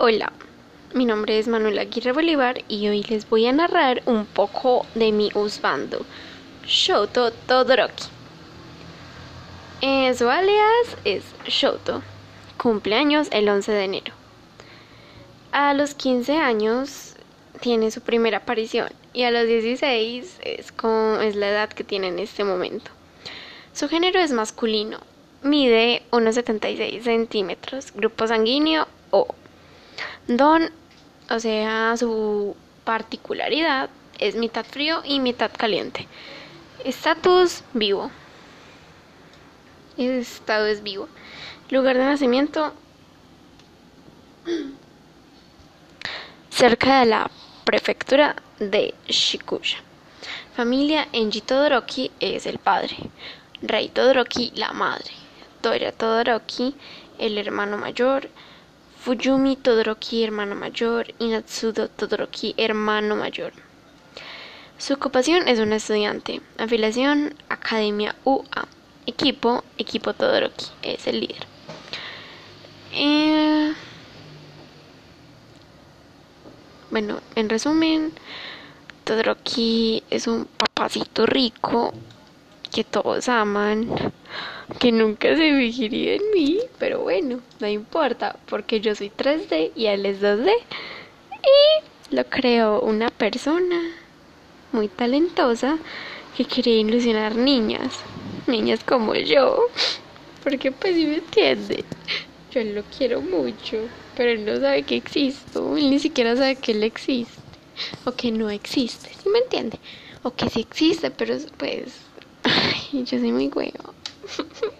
Hola, mi nombre es Manuel Aguirre Bolívar y hoy les voy a narrar un poco de mi husbando, Shoto Todoroki. Eh, su alias es Shoto, cumpleaños el 11 de enero. A los 15 años tiene su primera aparición y a los 16 es, con, es la edad que tiene en este momento. Su género es masculino, mide 1,76 centímetros, grupo sanguíneo O. Don, o sea, su particularidad es mitad frío y mitad caliente. Estatus vivo. Estado es vivo. Lugar de nacimiento cerca de la prefectura de Shikuya. Familia Enji Todoroki es el padre. Rei Todoroki la madre. Toya Todoroki el hermano mayor. Fuyumi Todoroki, hermano mayor, y Natsudo Todoroki, hermano mayor. Su ocupación es una estudiante. Afiliación, Academia UA. Equipo, Equipo Todoroki, es el líder. Eh, bueno, en resumen, Todoroki es un papacito rico que todos aman que nunca se fijaría en mí, pero bueno, no importa, porque yo soy 3D y él es 2D. Y lo creo una persona muy talentosa que quiere ilusionar niñas, niñas como yo, porque pues si me entiende, yo lo quiero mucho, pero él no sabe que existo, él ni siquiera sabe que él existe, o que no existe, ¿sí me entiende? O que sí existe, pero pues, ay, yo soy muy huevo.